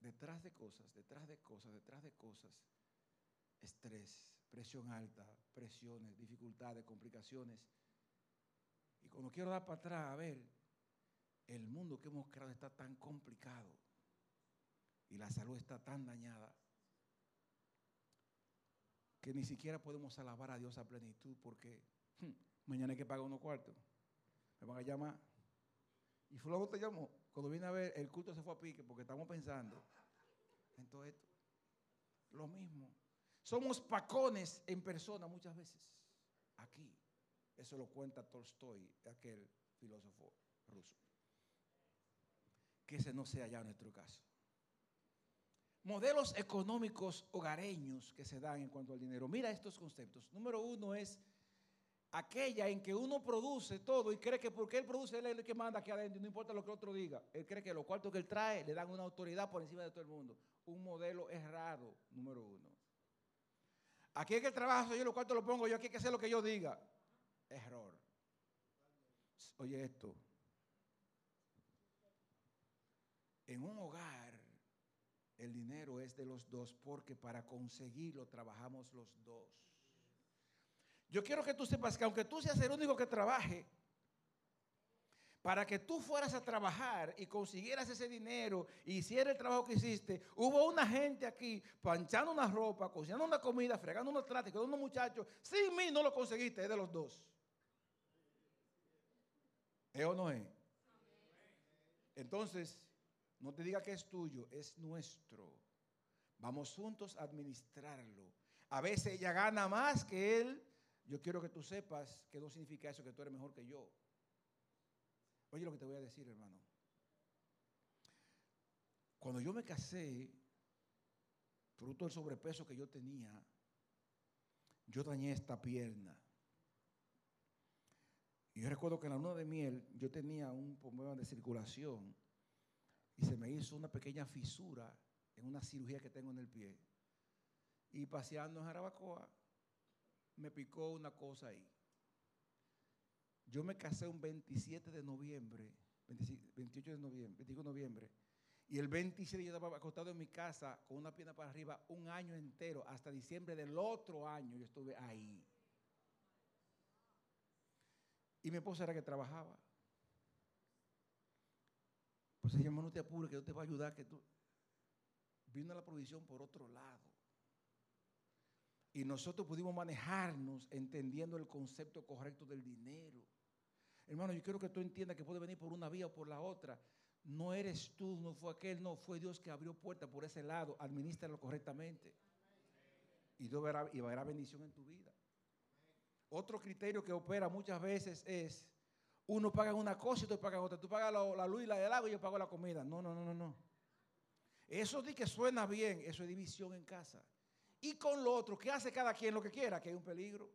S2: Detrás de cosas, detrás de cosas, detrás de cosas, estrés, presión alta, presiones, dificultades, complicaciones. Y cuando quiero dar para atrás, a ver, el mundo que hemos creado está tan complicado y la salud está tan dañada que ni siquiera podemos alabar a Dios a plenitud porque hmm, mañana hay que pagar unos cuartos. Me van a llamar. Y luego te llamó. Cuando viene a ver, el culto se fue a pique porque estamos pensando en todo esto. Lo mismo. Somos pacones en persona muchas veces. Aquí. Eso lo cuenta Tolstoy, aquel filósofo ruso. Que ese no sea ya nuestro caso. Modelos económicos hogareños que se dan en cuanto al dinero. Mira estos conceptos. Número uno es aquella en que uno produce todo y cree que porque él produce, él es el que manda aquí adentro, no importa lo que otro diga. Él cree que los cuartos que él trae le dan una autoridad por encima de todo el mundo. Un modelo errado, número uno. Aquí es que el trabajo yo los cuartos lo pongo yo, aquí hay que hacer lo que yo diga. Error. Oye esto. En un hogar el dinero es de los dos porque para conseguirlo trabajamos los dos. Yo quiero que tú sepas que aunque tú seas el único que trabaje, para que tú fueras a trabajar y consiguieras ese dinero y hicieras el trabajo que hiciste, hubo una gente aquí planchando una ropa, cocinando una comida, fregando unos tratos, con unos muchachos. Sin mí no lo conseguiste, es de los dos. ¿Es o no es? Entonces, no te diga que es tuyo, es nuestro. Vamos juntos a administrarlo. A veces ella gana más que él yo quiero que tú sepas que no significa eso, que tú eres mejor que yo. Oye lo que te voy a decir, hermano. Cuando yo me casé, fruto del sobrepeso que yo tenía, yo dañé esta pierna. Y yo recuerdo que en la luna de miel yo tenía un problema de circulación y se me hizo una pequeña fisura en una cirugía que tengo en el pie. Y paseando en Jarabacoa, me picó una cosa ahí. Yo me casé un 27 de noviembre, 28 de noviembre, 25 de noviembre, y el 27 yo estaba acostado en mi casa con una pierna para arriba un año entero, hasta diciembre del otro año yo estuve ahí. Y mi esposa era que trabajaba. Pues ella no te apures, que yo te voy a ayudar, que tú... Vino la provisión por otro lado. Y nosotros pudimos manejarnos entendiendo el concepto correcto del dinero. Hermano, yo quiero que tú entiendas que puede venir por una vía o por la otra. No eres tú, no fue aquel, no, fue Dios que abrió puerta por ese lado. Administralo correctamente. Y Dios verá, y verá bendición en tu vida. Otro criterio que opera muchas veces es, uno paga una cosa y tú pagas otra. Tú pagas la, luz y la del agua y yo pago la comida. No, no, no, no, no. Eso di que suena bien, eso es división en casa y con lo otro, que hace cada quien lo que quiera, que hay un peligro.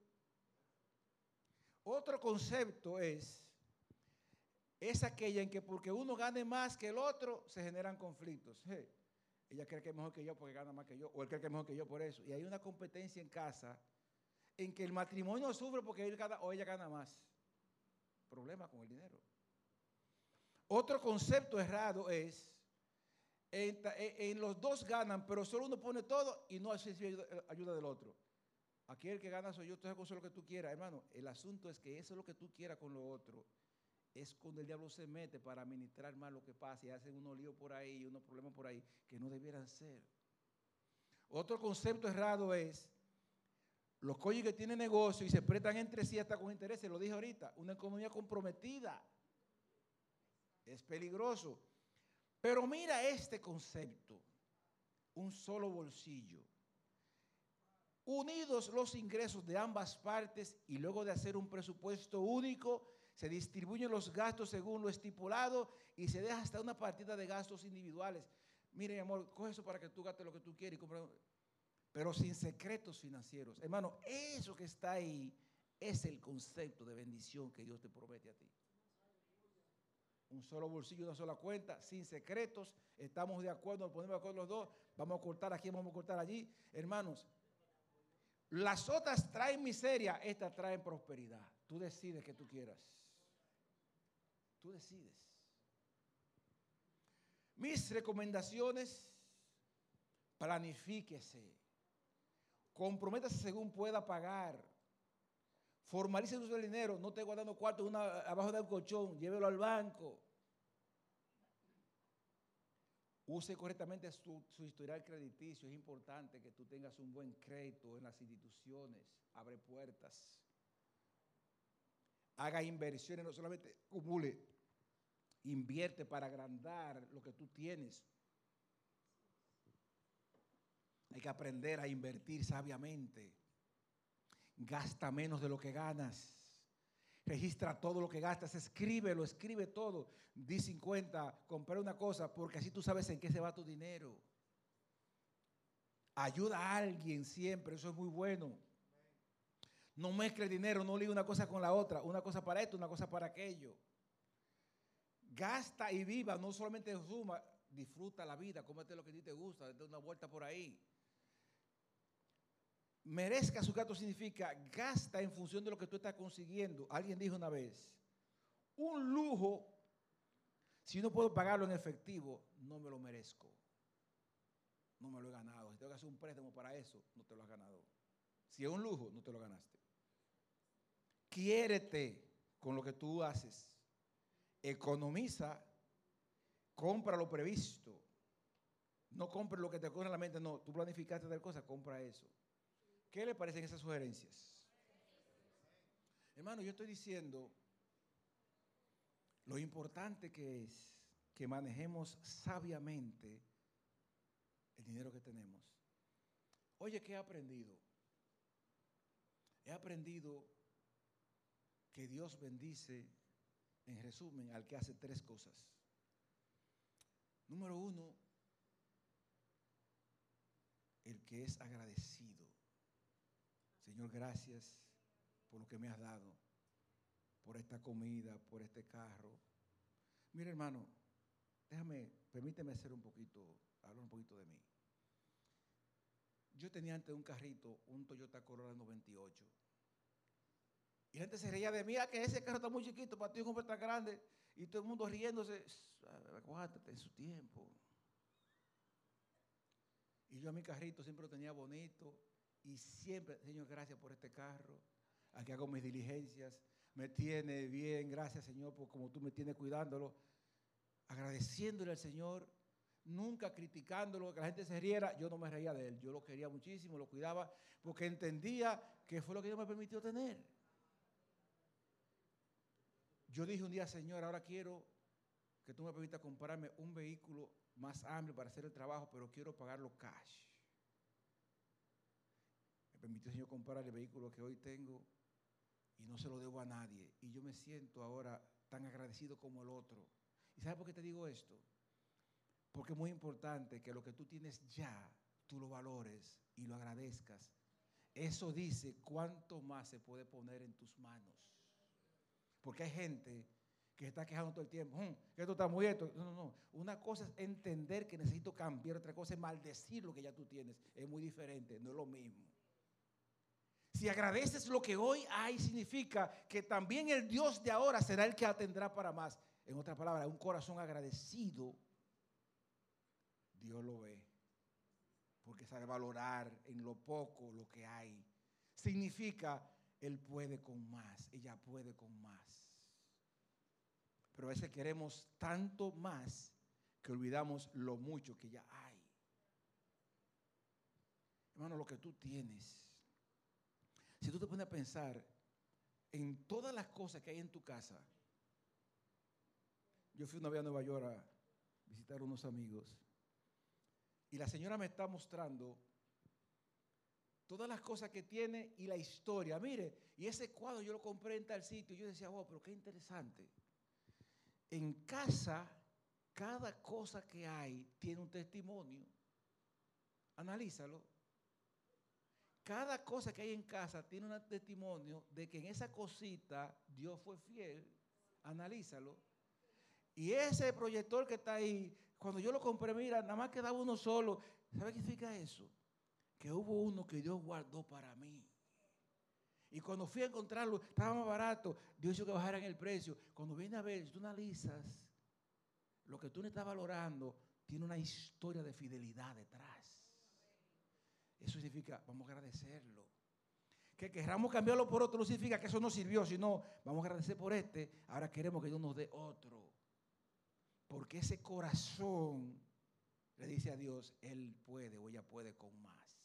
S2: Otro concepto es es aquella en que porque uno gane más que el otro, se generan conflictos. ella cree que es mejor que yo porque gana más que yo, o él cree que es mejor que yo por eso. Y hay una competencia en casa en que el matrimonio sufre porque él gana o ella gana más. Problema con el dinero. Otro concepto errado es, en, los dos ganan, pero solo uno pone todo y no hace ayuda, ayuda del otro. Aquí el que gana soy yo, tú haces lo que tú quieras, hermano. El asunto es que eso es lo que tú quieras con lo otro es cuando el diablo se mete para administrar más lo que pasa y hacen unos líos por ahí unos problemas por ahí que no debieran ser. Otro concepto errado es los coyos que tienen negocio y se prestan entre sí hasta con intereses, lo dije ahorita, una economía comprometida. Es peligroso. Pero mira este concepto, un solo bolsillo. Unidos los ingresos de ambas partes y luego de hacer un presupuesto único, se distribuyen los gastos según lo estipulado y se deja hasta una partida de gastos individuales. Mire, amor, coge eso para que tú gastes lo que tú quieres, pero sin secretos financieros. Hermano, eso que está ahí es el concepto de bendición que Dios te promete a ti. Un solo bolsillo, una sola cuenta, sin secretos. Estamos de acuerdo, nos ponemos de acuerdo los dos. Vamos a cortar aquí, vamos a cortar allí. Hermanos, las otras traen miseria, estas traen prosperidad. Tú decides que tú quieras. Tú decides. Mis recomendaciones, planifíquese. Comprométase según pueda pagar. Formalice su dinero. No esté guardando cuarto una, abajo del colchón. Llévelo al banco. Use correctamente su, su, historial crediticio. Es importante que tú tengas un buen crédito en las instituciones. Abre puertas. Haga inversiones, no solamente acumule Invierte para agrandar lo que tú tienes. Hay que aprender a invertir sabiamente. Gasta menos de lo que ganas. Registra todo lo que gastas, escríbelo, escribe todo. Di 50, compré una cosa, porque así tú sabes en qué se va tu dinero. Ayuda a alguien siempre, eso es muy bueno. No mezcle dinero, no ligue una cosa con la otra, una cosa para esto, una cosa para aquello. Gasta y viva, no solamente suma, disfruta la vida, cómete lo que a ti te gusta, date una vuelta por ahí. Merezca su gato significa gasta en función de lo que tú estás consiguiendo. Alguien dijo una vez, un lujo, si no puedo pagarlo en efectivo, no me lo merezco. No me lo he ganado. Si tengo que hacer un préstamo para eso, no te lo has ganado. Si es un lujo, no te lo ganaste. Quiérete con lo que tú haces economiza, compra lo previsto. No compre lo que te ocurre en la mente, no. Tú planificaste tal cosa, compra eso. ¿Qué le parecen esas sugerencias? Hermano, yo estoy diciendo lo importante que es que manejemos sabiamente el dinero que tenemos. Oye, ¿qué he aprendido? He aprendido que Dios bendice en resumen, al que hace tres cosas. Número uno, el que es agradecido. Señor, gracias por lo que me has dado, por esta comida, por este carro. Mira, hermano, déjame, permíteme hacer un poquito, hablar un poquito de mí. Yo tenía antes un carrito, un Toyota Corolla 98 y la gente se reía de mí, ah, que ese carro está muy chiquito, para ti un hombre tan grande. Y todo el mundo riéndose, aguántate en su tiempo. Y yo a mi carrito siempre lo tenía bonito. Y siempre, Señor, gracias por este carro. Aquí hago mis diligencias. Me tiene bien, gracias Señor, por como tú me tienes cuidándolo. Agradeciéndole al Señor, nunca criticándolo, que la gente se riera. Yo no me reía de él. Yo lo quería muchísimo, lo cuidaba, porque entendía que fue lo que Dios me permitió tener. Yo dije un día, Señor, ahora quiero que tú me permitas comprarme un vehículo más amplio para hacer el trabajo, pero quiero pagarlo cash. Permitió, Señor, comprar el vehículo que hoy tengo y no se lo debo a nadie. Y yo me siento ahora tan agradecido como el otro. ¿Y sabes por qué te digo esto? Porque es muy importante que lo que tú tienes ya, tú lo valores y lo agradezcas. Eso dice cuánto más se puede poner en tus manos. Porque hay gente que está quejando todo el tiempo, "Mm, esto está muy esto. No, no, no. Una cosa es entender que necesito cambiar, otra cosa es maldecir lo que ya tú tienes. Es muy diferente, no es lo mismo. Si agradeces lo que hoy hay, significa que también el Dios de ahora será el que atendrá para más. En otras palabras, un corazón agradecido, Dios lo ve. Porque sabe valorar en lo poco lo que hay. Significa, Él puede con más, ella puede con más. Pero a veces queremos tanto más que olvidamos lo mucho que ya hay. Hermano, lo que tú tienes. Si tú te pones a pensar en todas las cosas que hay en tu casa. Yo fui una vez a Nueva York a visitar a unos amigos. Y la señora me está mostrando todas las cosas que tiene y la historia. Mire, y ese cuadro yo lo compré en tal sitio. Yo decía, wow, pero qué interesante. En casa, cada cosa que hay tiene un testimonio. Analízalo. Cada cosa que hay en casa tiene un testimonio de que en esa cosita Dios fue fiel. Analízalo. Y ese proyector que está ahí, cuando yo lo compré, mira, nada más quedaba uno solo. ¿Sabe qué significa eso? Que hubo uno que Dios guardó para mí. Y cuando fui a encontrarlo, estaba más barato. Dios hizo que bajaran el precio. Cuando viene a ver, tú analizas, lo que tú no estás valorando tiene una historia de fidelidad detrás. Eso significa, vamos a agradecerlo. Que queramos cambiarlo por otro no significa que eso no sirvió, sino vamos a agradecer por este, ahora queremos que Dios nos dé otro. Porque ese corazón le dice a Dios, Él puede o ella puede con más.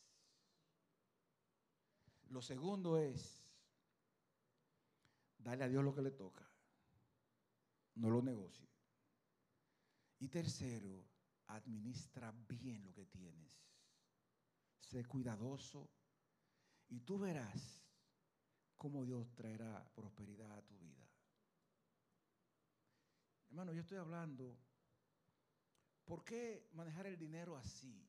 S2: Lo segundo es darle a Dios lo que le toca. No lo negocie. Y tercero, administra bien lo que tienes. Sé cuidadoso y tú verás cómo Dios traerá prosperidad a tu vida. Hermano, yo estoy hablando, ¿por qué manejar el dinero así?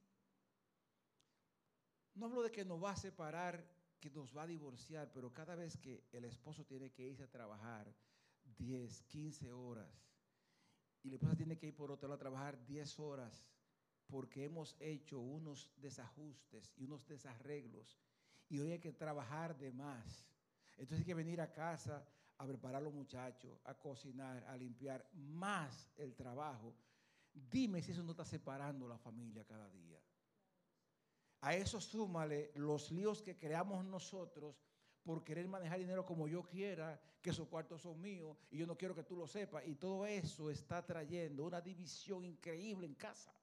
S2: No hablo de que nos va a separar, que nos va a divorciar, pero cada vez que el esposo tiene que irse a trabajar 10, 15 horas y la esposa tiene que ir por otro lado a trabajar 10 horas porque hemos hecho unos desajustes y unos desarreglos y hoy hay que trabajar de más. Entonces hay que venir a casa a preparar a los muchachos, a cocinar, a limpiar, más el trabajo. Dime si eso no está separando la familia cada día. A eso súmale los líos que creamos nosotros por querer manejar dinero como yo quiera, que esos cuartos son míos y yo no quiero que tú lo sepas. Y todo eso está trayendo una división increíble en casa.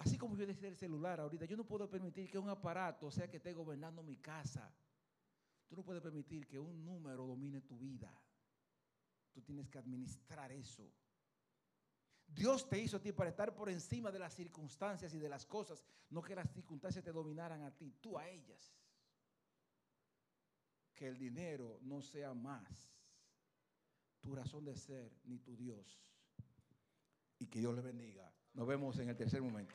S2: Así como yo decía el celular ahorita, yo no puedo permitir que un aparato sea que esté gobernando mi casa. Tú no puedes permitir que un número domine tu vida. Tú tienes que administrar eso. Dios te hizo a ti para estar por encima de las circunstancias y de las cosas, no que las circunstancias te dominaran a ti, tú a ellas. Que el dinero no sea más tu razón de ser ni tu Dios. Y que Dios le bendiga. Nos vemos en el tercer momento.